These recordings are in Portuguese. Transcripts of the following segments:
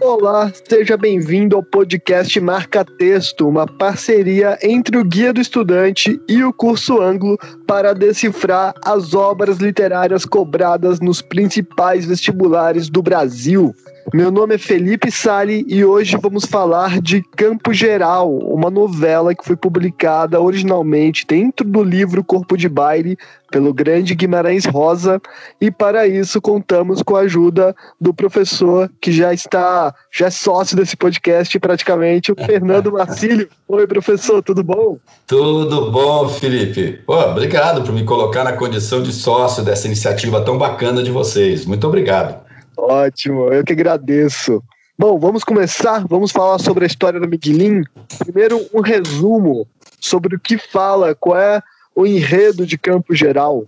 Olá, seja bem-vindo ao podcast Marca Texto, uma parceria entre o Guia do Estudante e o curso Anglo para decifrar as obras literárias cobradas nos principais vestibulares do Brasil. Meu nome é Felipe Sali e hoje vamos falar de Campo Geral, uma novela que foi publicada originalmente dentro do livro Corpo de Baile pelo grande Guimarães Rosa e para isso contamos com a ajuda do professor que já está, já é sócio desse podcast praticamente, o Fernando Marcílio. Oi, professor, tudo bom? Tudo bom, Felipe. Pô, obrigado por me colocar na condição de sócio dessa iniciativa tão bacana de vocês. Muito obrigado. Ótimo, eu que agradeço. Bom, vamos começar. Vamos falar sobre a história do Miguelim. Primeiro, um resumo sobre o que fala, qual é o enredo de Campo Geral.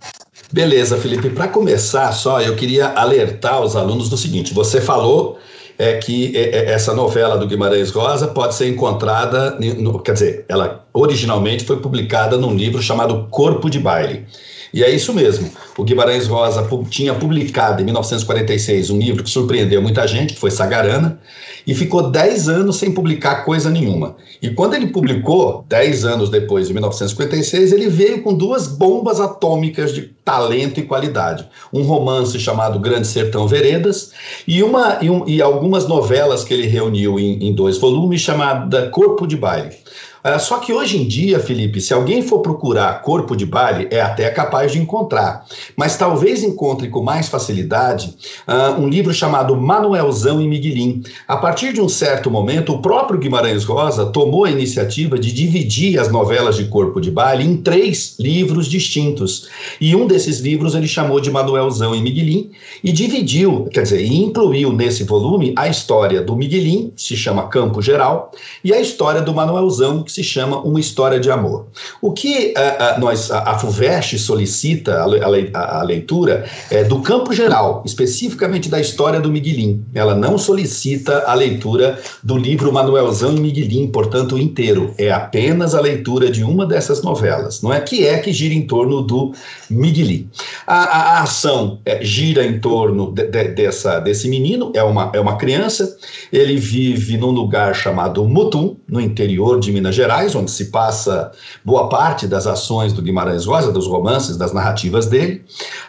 Beleza, Felipe. Para começar, só eu queria alertar os alunos do seguinte: você falou é que é, é, essa novela do Guimarães Rosa pode ser encontrada, no, quer dizer, ela originalmente foi publicada num livro chamado Corpo de Baile. E é isso mesmo. O Guimarães Rosa tinha publicado em 1946 um livro que surpreendeu muita gente, que foi Sagarana, e ficou 10 anos sem publicar coisa nenhuma. E quando ele publicou, 10 anos depois, em 1956, ele veio com duas bombas atômicas de talento e qualidade. Um romance chamado Grande Sertão Veredas e, uma, e, um, e algumas novelas que ele reuniu em, em dois volumes, chamada Corpo de Baile. Uh, só que hoje em dia, Felipe, se alguém for procurar corpo de baile, é até capaz de encontrar. Mas talvez encontre com mais facilidade uh, um livro chamado Manuelzão e Miguelim. A partir de um certo momento, o próprio Guimarães Rosa tomou a iniciativa de dividir as novelas de corpo de baile em três livros distintos. E um desses livros ele chamou de Manuelzão e Miguelim e dividiu, quer dizer, incluiu nesse volume a história do Miguelim, que se chama Campo Geral, e a história do Manuelzão, que se chama Uma História de Amor. O que uh, uh, nós, a, a FUVEST solicita a, a, a, leitura é do campo geral, especificamente da história do Miguelim. Ela não solicita a leitura do livro Manuelzão e Miguelim, portanto, inteiro. É apenas a leitura de uma dessas novelas, não é? Que é que gira em torno do Miguelim. A, a ação é, gira em torno de, de, dessa, desse menino, é uma, é uma criança, ele vive num lugar chamado Mutum, no interior de Minas Gerais, onde se passa boa parte das ações do Guimarães Rosa, dos romances, das narrativas dele.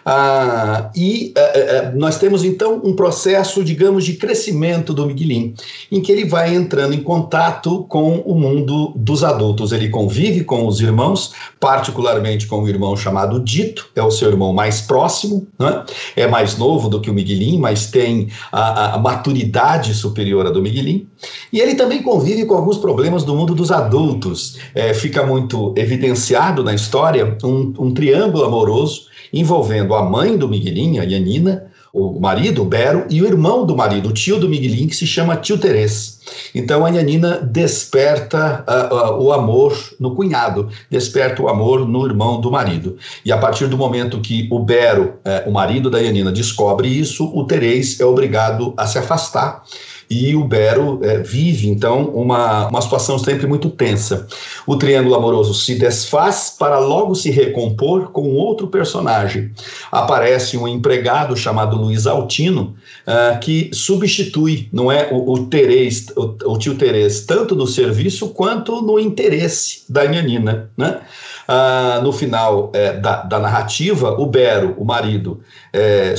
Ah, e ah, nós temos então um processo, digamos, de crescimento do Miguelim, em que ele vai entrando em contato com o mundo dos adultos. Ele convive com os irmãos, particularmente com o irmão chamado Dito, é o seu irmão mais próximo, né? é mais novo do que o Miguelim, mas tem a, a maturidade superior à do Miguelim. E ele também convive com alguns problemas do mundo dos adultos adultos, é, fica muito evidenciado na história um, um triângulo amoroso envolvendo a mãe do Miguelinho, a Yanina, o marido, o Bero, e o irmão do marido, o tio do Miguelinho, que se chama tio Terês. Então a Yanina desperta uh, uh, o amor no cunhado, desperta o amor no irmão do marido. E a partir do momento que o Bero, uh, o marido da Yanina, descobre isso, o Terês é obrigado a se afastar e o Bero é, vive, então, uma, uma situação sempre muito tensa. O triângulo amoroso se desfaz para logo se recompor com outro personagem. Aparece um empregado chamado Luiz Altino, uh, que substitui, não é, o, o o, o tio Terês, tanto no serviço quanto no interesse da Nhanina, né? Ah, no final é, da, da, narrativa, o Bero, o marido, é,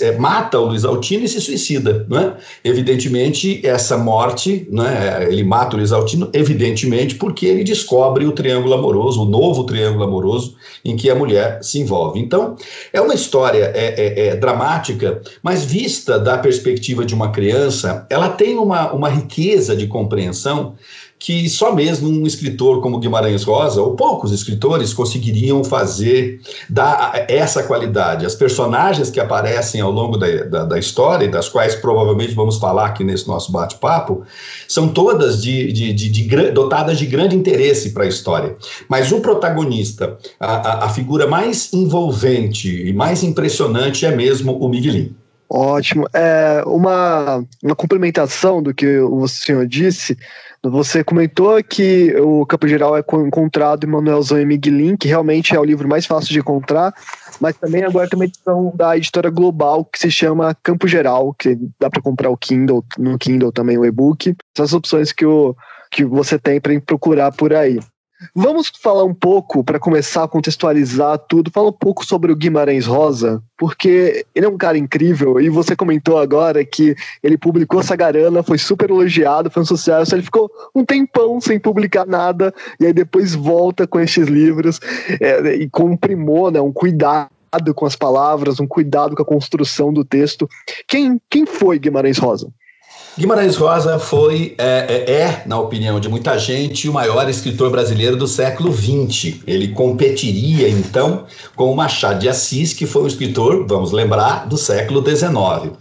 é, mata o Luiz Altino e se suicida. Não é? Evidentemente, essa morte, não é? ele mata o Luiz Altino, evidentemente, porque ele descobre o triângulo amoroso, o novo triângulo amoroso em que a mulher se envolve. Então, é uma história é, é, é dramática, mas vista da perspectiva de uma criança, ela tem uma, uma riqueza de compreensão que só mesmo um escritor como Guimarães Rosa, ou poucos escritores, conseguiriam fazer, dar essa qualidade. As personagens que aparecem ao longo da, da, da história, e das quais provavelmente vamos falar aqui nesse nosso bate-papo, são todas de, de, de, de, dotadas de grande interesse para a história. Mas o protagonista, a, a, a figura mais envolvente e mais impressionante é mesmo o Miguelinho. Ótimo. É, uma, uma complementação do que o senhor disse, você comentou que o Campo Geral é encontrado em Manuelzão e Miguelin, que realmente é o livro mais fácil de encontrar, mas também agora tem uma edição da editora Global que se chama Campo Geral, que dá para comprar o Kindle, no Kindle também o e-book. Essas opções que, o, que você tem para procurar por aí. Vamos falar um pouco, para começar a contextualizar tudo, falar um pouco sobre o Guimarães Rosa, porque ele é um cara incrível, e você comentou agora que ele publicou Sagarana, foi super elogiado, foi um sucesso, ele ficou um tempão sem publicar nada, e aí depois volta com estes livros, é, e com um primor, né, um cuidado com as palavras, um cuidado com a construção do texto. Quem, quem foi Guimarães Rosa? Guimarães Rosa foi, é, é, é, na opinião de muita gente, o maior escritor brasileiro do século XX. Ele competiria, então, com Machado de Assis, que foi um escritor, vamos lembrar, do século XIX. Uh,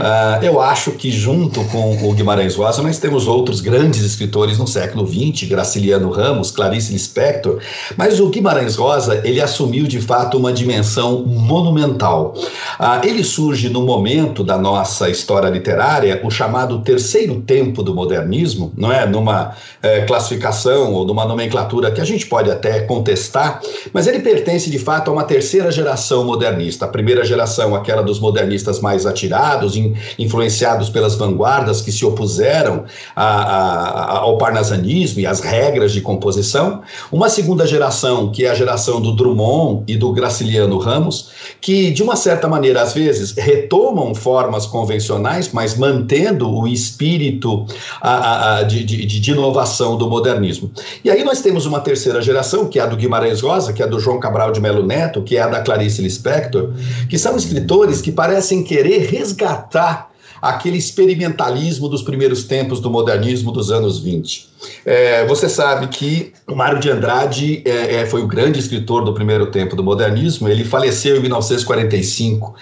ah, eu acho que, junto com o Guimarães Rosa, nós temos outros grandes escritores no século XX, Graciliano Ramos, Clarice Lispector, mas o Guimarães Rosa, ele assumiu, de fato, uma dimensão monumental. Uh, ele surge no momento da nossa história literária, o chamado terceiro tempo do modernismo, não é? Numa é, classificação ou numa nomenclatura que a gente pode até contestar, mas ele pertence de fato a uma terceira geração modernista. A primeira geração, aquela dos modernistas mais atirados, in, influenciados pelas vanguardas que se opuseram a, a, ao parnasianismo e às regras de composição. Uma segunda geração, que é a geração do Drummond e do Graciliano Ramos, que de uma certa maneira, às vezes, retomam formas convencionais, mas mantendo o espírito a, a, de, de, de, inovação do modernismo. E aí nós temos uma terceira geração, que é a do Guimarães Rosa, que é a do João Cabral de Melo Neto, que é a da Clarice Lispector, que são escritores que parecem querer resgatar aquele experimentalismo dos primeiros tempos do modernismo dos anos 20. É, você sabe que o Mário de Andrade é, é, foi o grande escritor do primeiro tempo do modernismo, ele faleceu em 1945,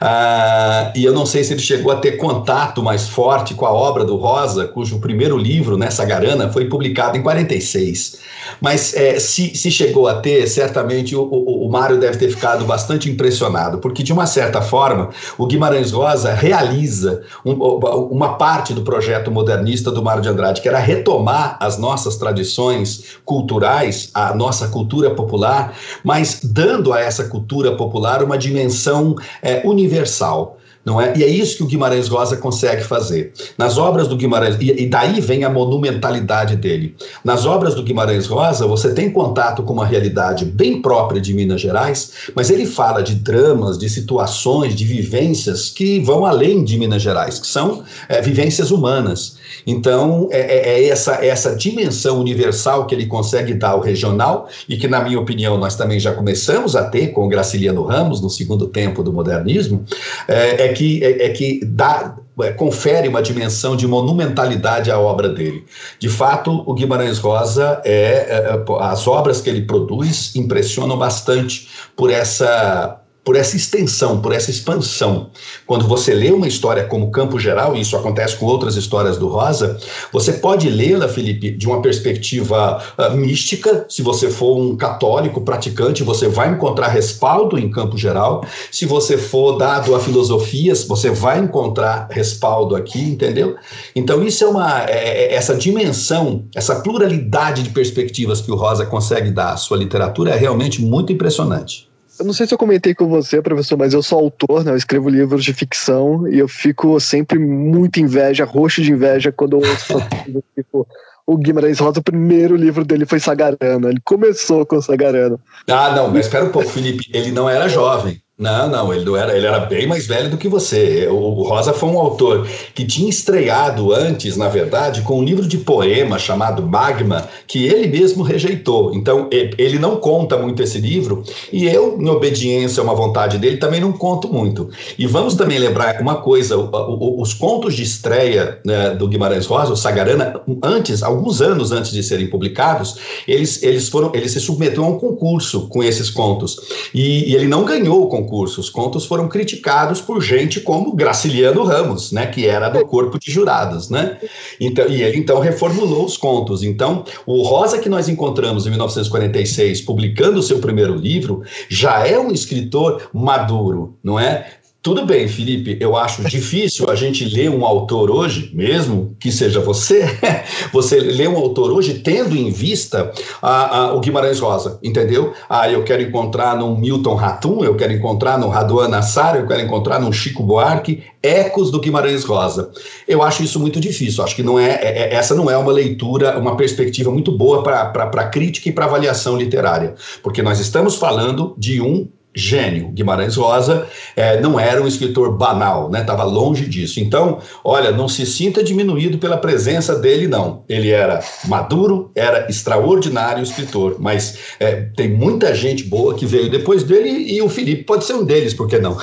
ah, e eu não sei se ele chegou a ter contato mais forte com a obra do Rosa, cujo primeiro livro, né, Sagarana, foi publicado em 46. Mas é, se, se, chegou a ter, certamente o, o, o Mário deve ter ficado bastante impressionado, porque de uma certa forma o Guimarães Rosa realiza um, uma parte do projeto modernista do Mário de Andrade, que era retomar as nossas tradições culturais, a nossa cultura popular, mas dando a essa cultura popular uma dimensão é, universal não é? E é isso que o Guimarães Rosa consegue fazer. Nas obras do Guimarães, e, e, daí vem a monumentalidade dele. Nas obras do Guimarães Rosa, você tem contato com uma realidade bem própria de Minas Gerais, mas ele fala de dramas, de situações, de vivências que vão além de Minas Gerais, que são é, vivências humanas. Então, é, é, é essa, essa dimensão universal que ele consegue dar ao regional, e que, na minha opinião, nós também já começamos a ter com o Graciliano Ramos, no segundo tempo do modernismo, é, é que, é, é que dá, é, confere uma dimensão de monumentalidade à obra dele. De fato, o Guimarães Rosa é, é, as obras que ele produz impressionam bastante por essa por essa extensão, por essa expansão. Quando você lê uma história como Campo Geral, e isso acontece com outras histórias do Rosa, você pode lê-la, Felipe, de uma perspectiva uh, mística. Se você for um católico praticante, você vai encontrar respaldo em Campo Geral. Se você for dado a filosofias, você vai encontrar respaldo aqui, entendeu? Então, isso é uma. É, é, essa dimensão, essa pluralidade de perspectivas que o Rosa consegue dar à sua literatura é realmente muito impressionante. Eu não sei se eu comentei com você, professor, mas eu sou autor, né? Eu escrevo livros de ficção e eu fico sempre muito inveja, roxo de inveja quando eu ouço tipo, o Guimarães Rosa, o primeiro livro dele foi Sagarana. Ele começou com Sagarana. Ah, não, mas espera um pouco, Felipe. Ele não era jovem. Não, não, ele não era, ele era bem mais velho do que você. O, Rosa foi um autor que tinha estreado antes, na verdade, com um livro de poema chamado Magma, que ele mesmo rejeitou. Então, ele não conta muito esse livro, e eu, em obediência a uma vontade dele, também não conto muito. E vamos também lembrar uma coisa: os contos de estreia né, do Guimarães Rosa, o Sagarana, antes, alguns anos antes de serem publicados, eles, eles foram, ele se submeteu a um concurso com esses contos. E, e ele não ganhou o concurso concurso. Os contos foram criticados por gente como Graciliano Ramos, né, que era do corpo de jurados, né? Então, e ele então reformulou os contos. Então, o Rosa que nós encontramos em 1946, publicando o seu primeiro livro, já é um escritor maduro, não é? Tudo bem, Felipe, eu acho difícil a gente ler um autor hoje, mesmo que seja você, você ler um autor hoje tendo em vista a, a, o Guimarães Rosa, entendeu? Ah, eu quero encontrar num Milton Ratum, eu quero encontrar no Raduan Nassar, eu quero encontrar num Chico Buarque, ecos do Guimarães Rosa. Eu acho isso muito difícil, acho que não é, é, é essa não é uma leitura, uma perspectiva muito boa para crítica e para avaliação literária, porque nós estamos falando de um gênio. Guimarães Rosa é, não era um escritor banal, né? Estava longe disso. Então, olha, não se sinta diminuído pela presença dele, não. Ele era maduro, era extraordinário escritor, mas é, tem muita gente boa que veio depois dele e o Felipe pode ser um deles, por que não?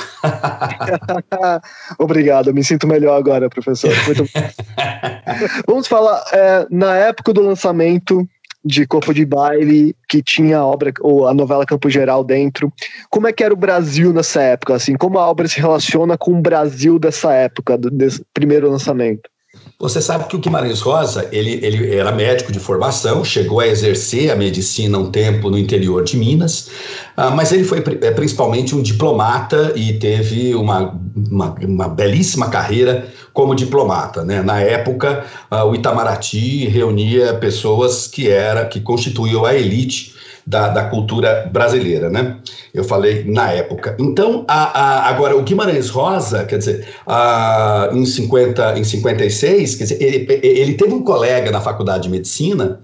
Obrigado, me sinto melhor agora, professor. Muito... Vamos falar, é, na época do lançamento de Corpo de Baile, que tinha a obra, ou a novela Campo Geral dentro. Como é que era o Brasil nessa época? Assim, como a obra se relaciona com o Brasil dessa época, do, desse primeiro lançamento? Você sabe que o Guimarães Rosa, ele, ele era médico de formação, chegou a exercer a medicina um tempo no interior de Minas, uh, mas ele foi é, principalmente um diplomata e teve uma, uma, uma belíssima carreira como diplomata. Né? Na época, uh, o Itamaraty reunia pessoas que, era, que constituíam a elite da, da cultura brasileira, né? Eu falei na época. Então, a, a, agora, o Guimarães Rosa, quer dizer, a, em, 50, em 56, quer dizer, ele, ele teve um colega na faculdade de medicina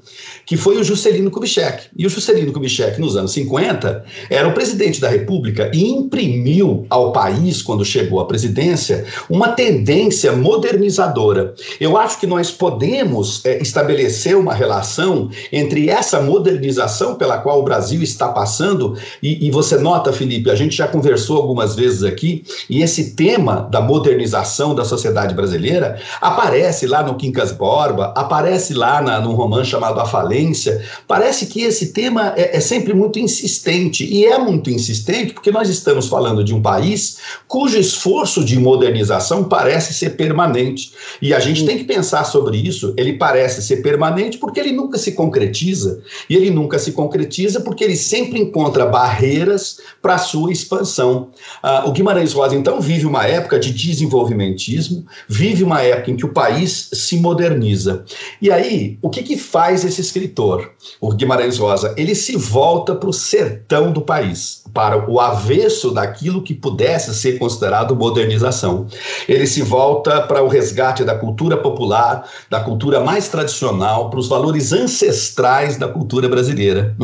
que foi o Juscelino Kubitschek. E o Juscelino Kubitschek, nos anos 50, era o presidente da República e imprimiu ao país, quando chegou à presidência, uma tendência modernizadora. Eu acho que nós podemos é, estabelecer uma relação entre essa modernização pela qual o Brasil está passando, e, e você nota, Felipe, a gente já conversou algumas vezes aqui, e esse tema da modernização da sociedade brasileira aparece lá no Quincas Borba, aparece lá na, num romance chamado A Falência, violência. Parece que esse tema é, é, sempre muito insistente, e é muito insistente porque nós estamos falando de um país cujo esforço de modernização parece ser permanente. E a gente tem que pensar sobre isso. Ele parece ser permanente porque ele nunca se concretiza. E ele nunca se concretiza porque ele sempre encontra barreiras para sua expansão. Ah, o Guimarães Rosa, então, vive uma época de desenvolvimentismo, vive uma época em que o país se moderniza. E aí, o que, que faz esse escritor? Escritor, o Guimarães Rosa, ele se volta para o sertão do país, para o avesso daquilo que pudesse ser considerado modernização. Ele se volta para o resgate da cultura popular, da cultura mais tradicional, para os valores ancestrais da cultura brasileira.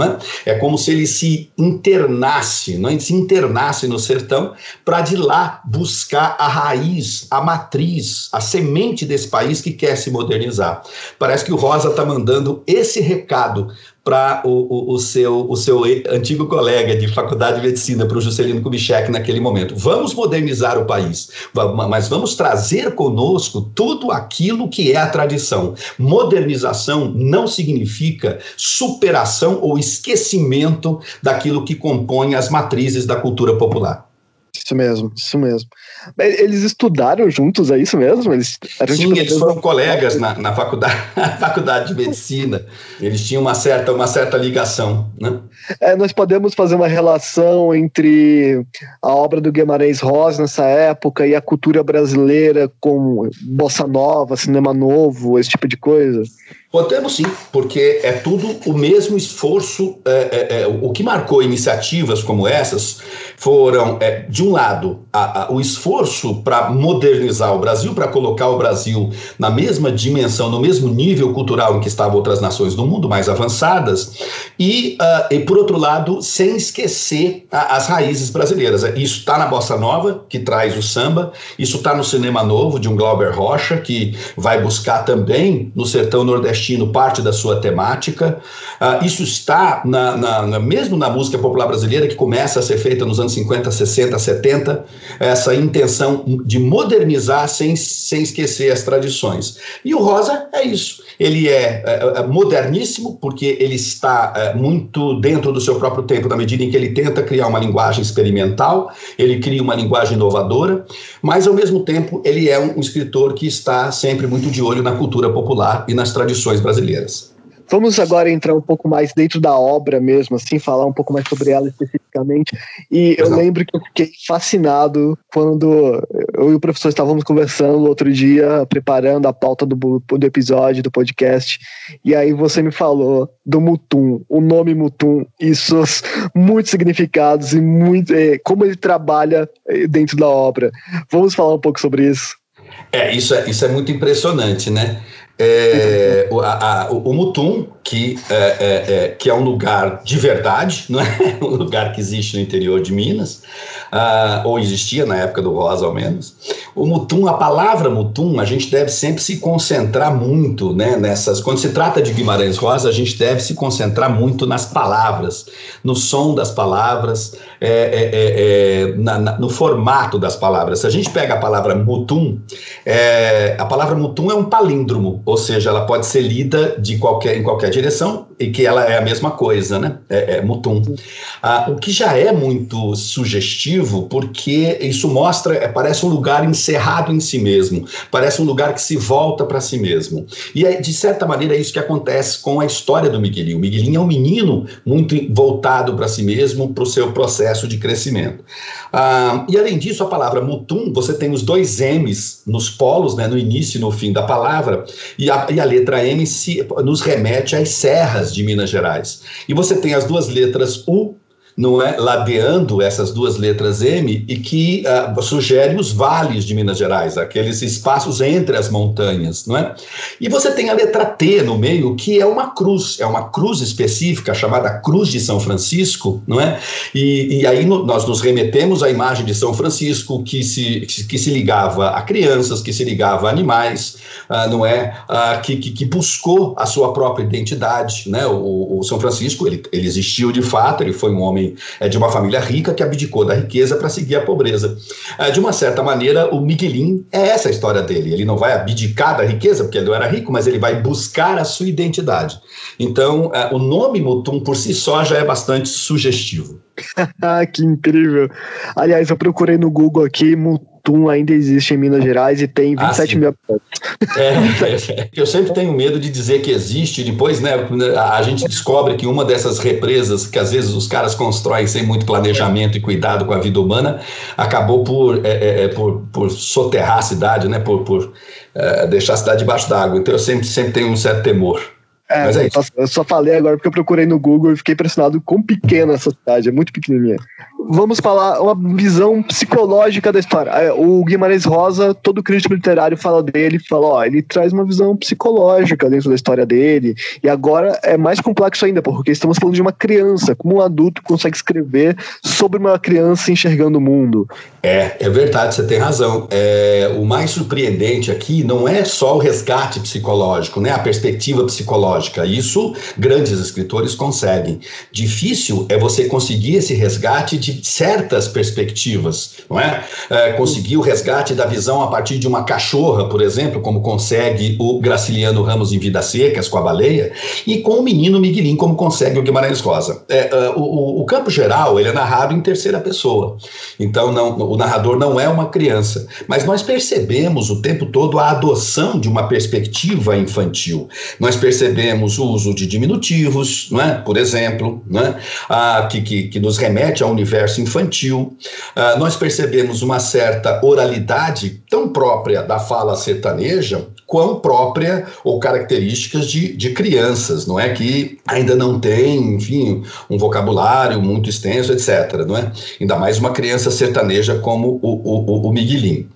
É? é como se ele se internasse, não é? se internasse no sertão para de lá buscar a raiz, a matriz, a semente desse país que quer se modernizar. Parece que o Rosa está mandando esse recado para o, o, o, seu, o seu antigo colega de faculdade de medicina, para o Juscelino Kubitschek naquele momento. Vamos modernizar o país, mas vamos trazer conosco tudo aquilo que é a tradição. Modernização não significa superação ou esquecimento daquilo que compõe as matrizes da cultura popular. Isso mesmo, isso mesmo. Eles estudaram juntos, é isso mesmo? Eles Sim, tipo eles foram colegas na, na faculdade, faculdade de medicina. Eles tinham uma certa, uma certa ligação. Né? É, nós podemos fazer uma relação entre a obra do Guimarães Rosa nessa época e a cultura brasileira com bossa nova, cinema novo, esse tipo de coisa? Podemos sim, porque é tudo o mesmo esforço. É, é, é, o que marcou iniciativas como essas foram, é, de um lado, a, a, o esforço para modernizar o Brasil, para colocar o Brasil na mesma dimensão, no mesmo nível cultural em que estavam outras nações do mundo mais avançadas, e, uh, e por outro lado, sem esquecer a, as raízes brasileiras. Isso está na Bossa Nova, que traz o samba, isso está no Cinema Novo, de um Glauber Rocha, que vai buscar também no sertão nordestino nordestino parte da sua temática. Uh, isso está na, na, na, mesmo na música popular brasileira, que começa a ser feita nos anos 50, 60, 70, essa intenção de modernizar sem, sem esquecer as tradições. E o Rosa é isso. Ele é, é, é moderníssimo, porque ele está é, muito dentro do seu próprio tempo, na medida em que ele tenta criar uma linguagem experimental, ele cria uma linguagem inovadora, mas ao mesmo tempo ele é um, um escritor que está sempre muito de olho na cultura popular e nas tradições brasileiras. Vamos agora entrar um pouco mais dentro da obra mesmo, assim, falar um pouco mais sobre ela especificamente. E eu lembro que eu fiquei fascinado quando eu e o professor estávamos conversando outro dia, preparando a pauta do, do episódio, do podcast, e aí você me falou do Mutum, o nome Mutum, e seus muitos significados e muito, é, como ele trabalha eh, dentro da obra. Vamos falar um pouco sobre isso? É, isso é, isso é muito impressionante, né? É, o, a, o, Mutum, que é, é, é, que é um lugar de verdade, não é um lugar que existe no interior de Minas, uh, ou existia na época do Rosa, ao menos. O Mutum, a palavra Mutum, a gente deve sempre se concentrar muito né, nessas. Quando se trata de Guimarães Rosa, a gente deve se concentrar muito nas palavras, no som das palavras, é, é, na, na, no formato das palavras. Se a gente pega a palavra Mutum, a palavra Mutum é um palíndromo ou seja, ela pode ser lida de qualquer, em qualquer direção e que ela é a mesma coisa, né? É, é mutum. Ah, o que já é muito sugestivo, porque isso mostra, é, parece um lugar encerrado em si mesmo, parece um lugar que se volta para si mesmo. E é, de certa maneira é isso que acontece com a história do Miguelinho. O Miguelinho é um menino muito voltado para si mesmo, para o seu processo de crescimento. Ah, e além disso, a palavra mutum, você tem os dois M's nos polos, né, no início e no fim da palavra, e a, e a letra M se, nos remete às serras de Minas Gerais. E você tem as duas letras U não é, ladeando essas duas letras M e que uh, sugere os vales de Minas Gerais, aqueles espaços entre as montanhas, não é? E você tem a letra T no meio, que é uma cruz, é uma cruz específica chamada Cruz de São Francisco, não é? E, e aí no, nós nos remetemos à imagem de São Francisco que se, que se ligava a crianças, que se ligava a animais, uh, não é? Uh, que, que, que, buscou a sua própria identidade, né? O, o São Francisco, ele, ele existiu de fato, ele foi um homem é, de uma família rica que abdicou da riqueza para seguir a pobreza. É, de uma certa maneira, o Miguelin é essa a história dele. Ele não vai abdicar da riqueza, porque ele não era rico, mas ele vai buscar a sua identidade. Então, é, o nome Mutum por si só já é bastante sugestivo. que incrível! Aliás, eu procurei no Google aqui, Mutum Tum ainda existe em Minas Gerais e tem 27 ah, mil habitantes. É, eu sempre tenho medo de dizer que existe, depois né, a gente descobre que uma dessas represas que às vezes os caras constroem sem muito planejamento e cuidado com a vida humana, acabou por, é, é, é por, por soterrar a cidade, né, por, por é, deixar a cidade debaixo d'água. Então eu sempre, sempre tenho um certo temor. É, Mas é isso. Eu só falei agora porque eu procurei no Google e fiquei impressionado com pequena essa cidade, é muito pequenininha. Vamos falar uma visão psicológica da história. É, o Guimarães Rosa, todo crítico literário fala dele, fala, ó, ele traz uma visão psicológica dentro da história dele. E agora é mais complexo ainda, porque estamos falando de uma criança, como um adulto consegue escrever sobre uma criança enxergando o mundo. É, é verdade, você tem razão. É, o mais surpreendente aqui não é só o resgate psicológico, né, a perspectiva psicológica Isso grandes escritores conseguem. Difícil é você conseguir esse resgate de certas perspectivas, não é? é conseguir o resgate da visão a partir de uma cachorra, por exemplo, como consegue o Graciliano Ramos em Vidas Secas com a baleia, e com o menino Miguelin, como consegue o Guimarães Rosa. É, uh, o, o, campo geral ele é narrado em terceira pessoa, então não, o narrador não é uma criança, mas nós percebemos o tempo todo a adoção de uma perspectiva infantil. Nós percebemos temos o uso de diminutivos, não é? por exemplo, não é? ah, que, que, que, nos remete ao universo infantil. Ah, nós percebemos uma certa oralidade tão própria da fala sertaneja quão própria ou características de, de crianças, não é? Que ainda não tem, enfim, um vocabulário muito extenso, etc. Não é? Ainda mais uma criança sertaneja como o, o, o Miguelinho.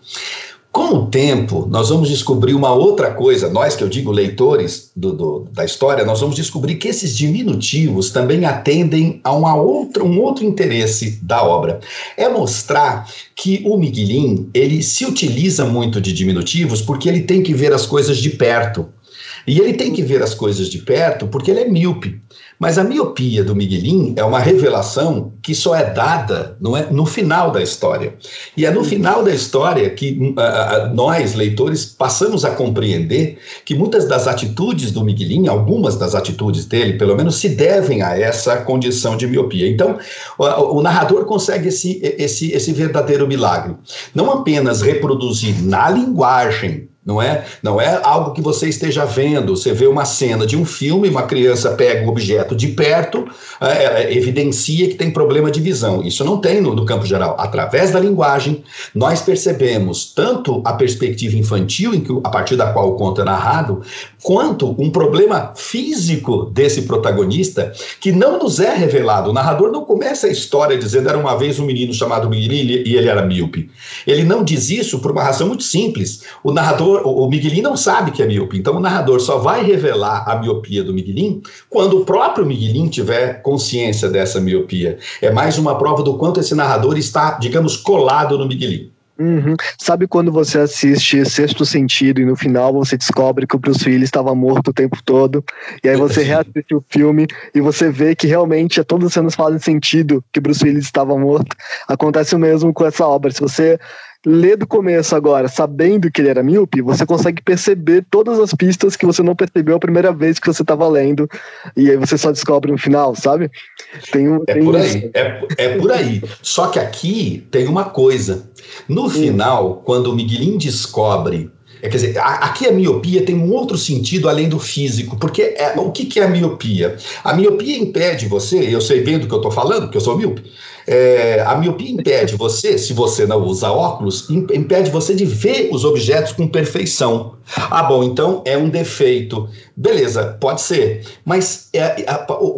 Com o tempo, nós vamos descobrir uma outra coisa, nós que eu digo leitores do, do, da história, nós vamos descobrir que esses diminutivos também atendem a uma outra, um outro interesse da obra. É mostrar que o Miguelin, ele se utiliza muito de diminutivos porque ele tem que ver as coisas de perto. E ele tem que ver as coisas de perto porque ele é míope. Mas a miopia do Miguelin é uma revelação que só é dada não é, no final da história. E é no final da história que uh, nós, leitores, passamos a compreender que muitas das atitudes do Miguelin, algumas das atitudes dele, pelo menos, se devem a essa condição de miopia. Então, o, o narrador consegue esse, esse, esse verdadeiro milagre. Não apenas reproduzir na linguagem não é? Não é algo que você esteja vendo. Você vê uma cena de um filme, uma criança pega um objeto de perto, é, é, evidencia que tem problema de visão. Isso não tem no, no campo geral. Através da linguagem, nós percebemos tanto a perspectiva infantil, em que, a partir da qual o conto é narrado, quanto um problema físico desse protagonista que não nos é revelado. O narrador não começa a história dizendo era uma vez um menino chamado Miguel e ele era míope. Ele não diz isso por uma razão muito simples. O narrador, o Miguelin não sabe que é míope, então o narrador só vai revelar a miopia do Miguelin quando o próprio Miguelin tiver consciência dessa miopia. É mais uma prova do quanto esse narrador está, digamos, colado no Miguelin. Uhum. Sabe quando você assiste Sexto Sentido e no final você descobre que o Bruce Willis estava morto o tempo todo, e aí você reassiste o filme e você vê que realmente todas as cenas fazem sentido que o Bruce Willis estava morto. Acontece o mesmo com essa obra. Se você lê do começo agora, sabendo que ele era míope, você consegue perceber todas as pistas que você não percebeu a primeira vez que você estava lendo, e aí você só descobre no final, sabe? Tem um, é tem por aí, é, é por aí. Só que aqui tem uma coisa. No hum. final, quando o Miguelin descobre é, quer dizer, aqui a miopia tem um outro sentido além do físico, porque é, o que, que é a miopia? A miopia impede você, eu sei bem do que eu estou falando, porque eu sou míope, é, a miopia impede você, se você não usa óculos, impede você de ver os objetos com perfeição. Ah, bom, então é um defeito. Beleza, pode ser. Mas é, é,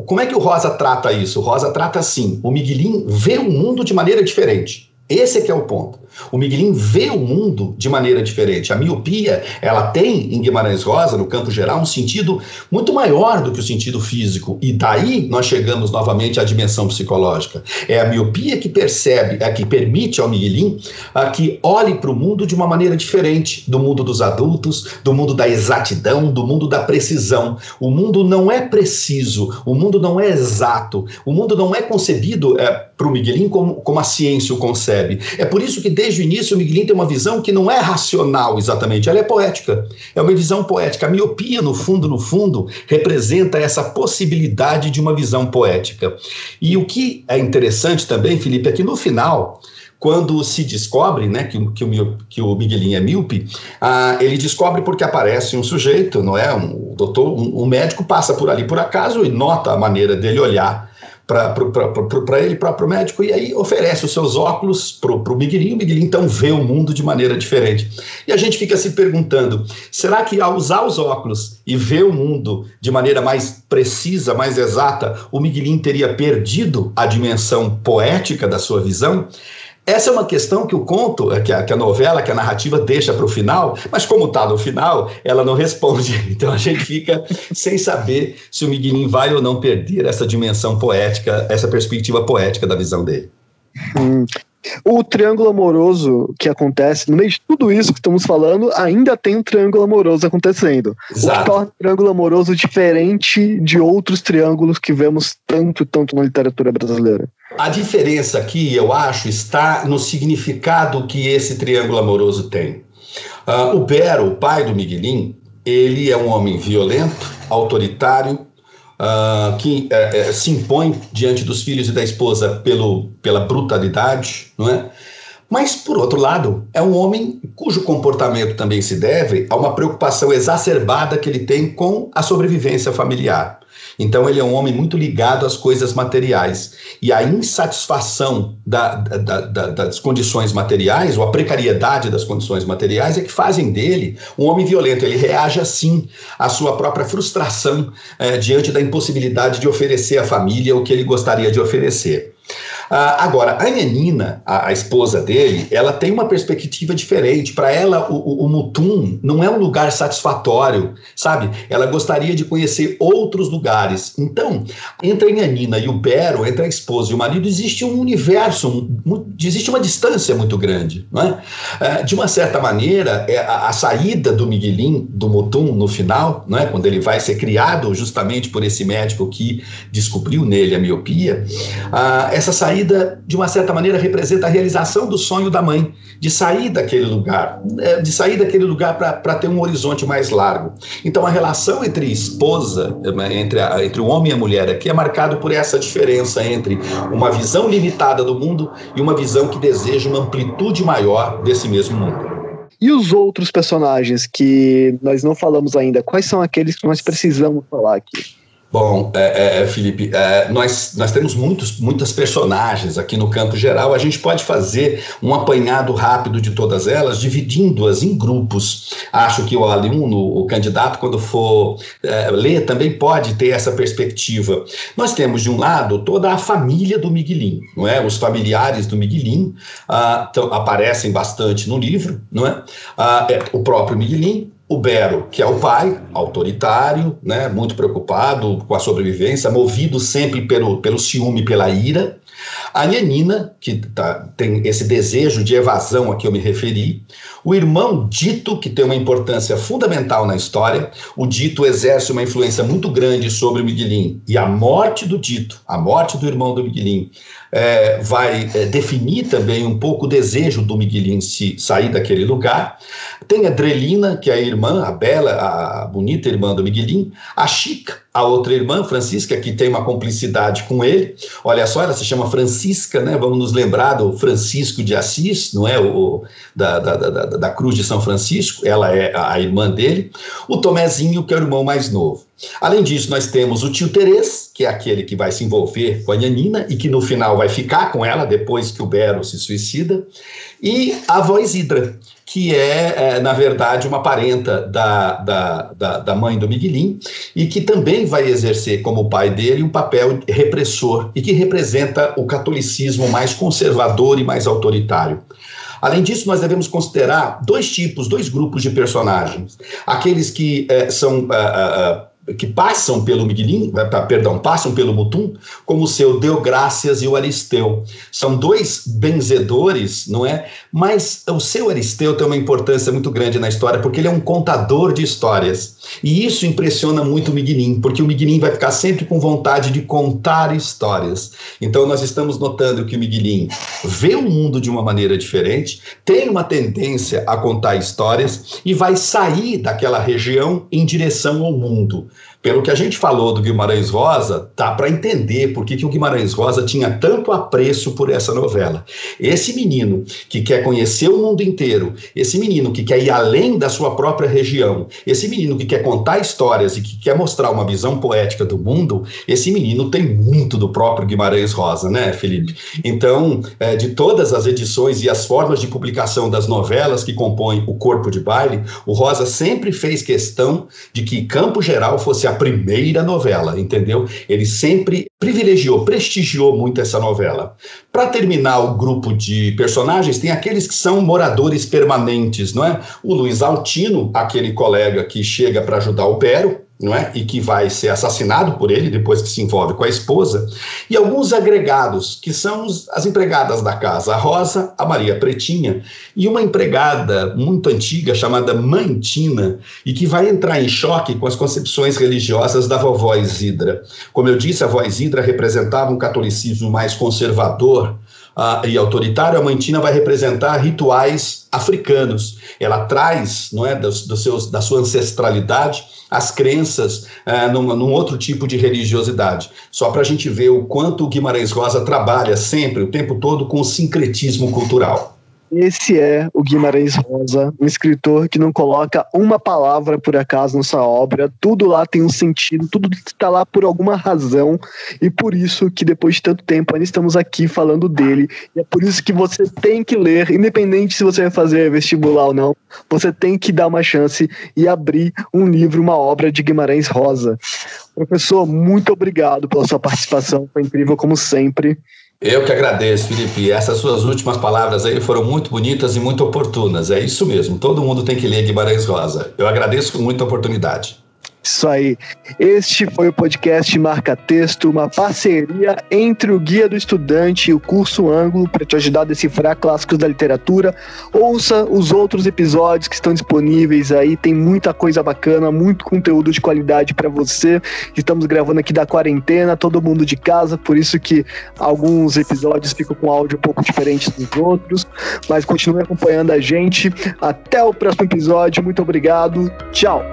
como é que o Rosa trata isso? O Rosa trata assim: o Miguelin vê o mundo de maneira diferente. Esse é que é o ponto. O Miguelin vê o mundo de maneira diferente. A miopia, ela tem em Guimarães Rosa, no campo geral, um sentido muito maior do que o sentido físico. E daí nós chegamos novamente à dimensão psicológica. É a miopia que percebe, é que permite ao Miguelin a que olhe para o mundo de uma maneira diferente do mundo dos adultos, do mundo da exatidão, do mundo da precisão. O mundo não é preciso, o mundo não é exato, o mundo não é concebido é, para o Miguelin como, como a ciência o concebe. É por isso que desde o início o Miguelin tem uma visão que não é racional exatamente, ela é poética. É uma visão poética. A miopia, no fundo, no fundo, representa essa possibilidade de uma visão poética. E o que é interessante também, Felipe, é que no final, quando se descobre né, que, que, o, que o Miguelinho é míope, ah, ele descobre porque aparece um sujeito, não é? Um doutor, um, um médico passa por ali por acaso e nota a maneira dele olhar para ele próprio médico e aí oferece os seus óculos para o Miguelinho. O Miguelinho então vê o mundo de maneira diferente. E a gente fica se perguntando: será que ao usar os óculos e ver o mundo de maneira mais precisa, mais exata, o Miguelinho teria perdido a dimensão poética da sua visão? Essa é uma questão que o conto, é, que a, que a novela, que a narrativa deixa para o final, mas como está no final, ela não responde. Então a gente fica sem saber se o Miguelinho vai ou não perder essa dimensão poética, essa perspectiva poética da visão dele. Hum. O triângulo amoroso que acontece, no meio de tudo isso que estamos falando, ainda tem um triângulo amoroso acontecendo. Exato. O que torna o triângulo amoroso diferente de outros triângulos que vemos tanto, tanto na literatura brasileira. A diferença aqui, eu acho, está no significado que esse triângulo amoroso tem. Uh, o Bero, o pai do Miguelin, ele é um homem violento, autoritário, uh, que uh, se impõe diante dos filhos e da esposa pelo, pela brutalidade, não é? Mas, por outro lado, é um homem cujo comportamento também se deve a uma preocupação exacerbada que ele tem com a sobrevivência familiar. Então, ele é um homem muito ligado às coisas materiais. E a insatisfação da, da, da, das condições materiais, ou a precariedade das condições materiais, é que fazem dele um homem violento. Ele reage assim à sua própria frustração eh, diante da impossibilidade de oferecer à família o que ele gostaria de oferecer. Ah, agora, a Anina, a, a, esposa dele, ela tem uma perspectiva diferente. Para ela, o, o, o, Mutum não é um lugar satisfatório, sabe? Ela gostaria de conhecer outros lugares. Então, entre a Anina e o Bero, entre a esposa e o marido, existe um universo, um, existe uma distância muito grande. Não é? Ah, de uma certa maneira, é a, a, saída do Miguelin, do Mutum, no final, não é? quando ele vai ser criado justamente por esse médico que descobriu nele a miopia, ah, essa saída saída, de uma certa maneira, representa a realização do sonho da mãe, de sair daquele lugar, é, de sair daquele lugar para ter um horizonte mais largo. Então, a relação entre esposa, entre, a, entre o homem e a mulher aqui, é marcado por essa diferença entre uma visão limitada do mundo e uma visão que deseja uma amplitude maior desse mesmo mundo. E os outros personagens que nós não falamos ainda, quais são aqueles que nós precisamos falar aqui? Bom, é, é, é, Felipe, é, nós, nós temos muitos, muitas personagens aqui no campo geral. A gente pode fazer um apanhado rápido de todas elas, dividindo-as em grupos. Acho que o aluno, o candidato, quando for é, ler, também pode ter essa perspectiva. Nós temos, de um lado, toda a família do Miguelim, não é? Os familiares do Miguelim ah, aparecem bastante no livro, não é? Ah, é o próprio Miguelim, o Bero, que é o pai, autoritário, né, muito preocupado com a sobrevivência, movido sempre pelo, pelo ciúme, pela ira. A Nhanina, que tá, tem esse desejo de evasão a que eu me referi. O irmão Dito, que tem uma importância fundamental na história. O Dito exerce uma influência muito grande sobre o Miguelim. E a morte do Dito, a morte do irmão do Miguelim, é, vai é, definir também um pouco o desejo do Miguelim se sair daquele lugar. Tem a Drelina, que é a irmã, a bela, a bonita irmã do Miguelim. A Chica, a outra irmã, Francisca, que tem uma cumplicidade com ele. Olha só, ela se chama Francisca, né? Vamos nos lembrar do Francisco de Assis, não é? O, da, da, da, da Cruz de São Francisco, ela é a irmã dele. O Tomezinho, que é o irmão mais novo. Além disso, nós temos o tio Terês, que é aquele que vai se envolver com a Nhanina e que no final vai ficar com ela depois que o Bero se suicida, e a avó Isidra, que é, é, na verdade, uma parenta da, da, da, da, mãe do Miguelim e que também vai exercer, como pai dele, um papel repressor e que representa o catolicismo mais conservador e mais autoritário. Além disso, nós devemos considerar dois tipos, dois grupos de personagens. Aqueles que é, são. Uh, uh, que passam pelo Miguelim, perdão, passam pelo Mutum, como o seu Deográcias e o Aristeu. São dois benzedores, não é? Mas o seu Aristeu tem uma importância muito grande na história, porque ele é um contador de histórias. E isso impressiona muito o Miguelim, porque o Miguelim vai ficar sempre com vontade de contar histórias. Então nós estamos notando que o Miguelim vê o mundo de uma maneira diferente, tem uma tendência a contar histórias e vai sair daquela região em direção ao mundo. Pelo que a gente falou do Guimarães Rosa, dá para entender por que, que o Guimarães Rosa tinha tanto apreço por essa novela. Esse menino que quer conhecer o mundo inteiro, esse menino que quer ir além da sua própria região, esse menino que quer contar histórias e que quer mostrar uma visão poética do mundo, esse menino tem muito do próprio Guimarães Rosa, né, Felipe? Então, é, de todas as edições e as formas de publicação das novelas que compõem o Corpo de Baile, o Rosa sempre fez questão de que Campo Geral fosse a primeira novela, entendeu? Ele sempre privilegiou, prestigiou muito essa novela. Para terminar o grupo de personagens, tem aqueles que são moradores permanentes, não é? O Luiz Altino, aquele colega que chega para ajudar o Pero, não é? e que vai ser assassinado por ele depois que se envolve com a esposa, e alguns agregados, que são as empregadas da casa, a Rosa, a Maria Pretinha, e uma empregada muito antiga chamada Mantina, e que vai entrar em choque com as concepções religiosas da vovó Isidra. Como eu disse, a vovó Isidra representava um catolicismo mais conservador, uh, e autoritário, a Mantina vai representar rituais africanos. Ela traz, não é, dos, dos seus, da sua ancestralidade, as crenças uh, num, num, outro tipo de religiosidade. Só para a gente ver o quanto o Guimarães Rosa trabalha sempre, o tempo todo, com o sincretismo cultural. Esse é o Guimarães Rosa, um escritor que não coloca uma palavra por acaso na sua obra, tudo lá tem um sentido, tudo está lá por alguma razão, e por isso que depois de tanto tempo ainda estamos aqui falando dele, e é por isso que você tem que ler, independente se você vai fazer vestibular ou não, você tem que dar uma chance e abrir um livro, uma obra de Guimarães Rosa. Professor, muito obrigado pela sua participação, foi incrível como sempre. Eu que agradeço, Felipe. Essas suas últimas palavras aí foram muito bonitas e muito oportunas. É isso mesmo. Todo mundo tem que ler Guimarães Rosa. Eu agradeço com muita oportunidade. Isso aí. Este foi o podcast Marca Texto, uma parceria entre o Guia do Estudante e o curso Ângulo para te ajudar a decifrar clássicos da literatura. Ouça os outros episódios que estão disponíveis aí, tem muita coisa bacana, muito conteúdo de qualidade para você. Estamos gravando aqui da quarentena, todo mundo de casa, por isso que alguns episódios ficam com áudio um pouco diferente dos outros, mas continue acompanhando a gente. Até o próximo episódio. Muito obrigado. Tchau.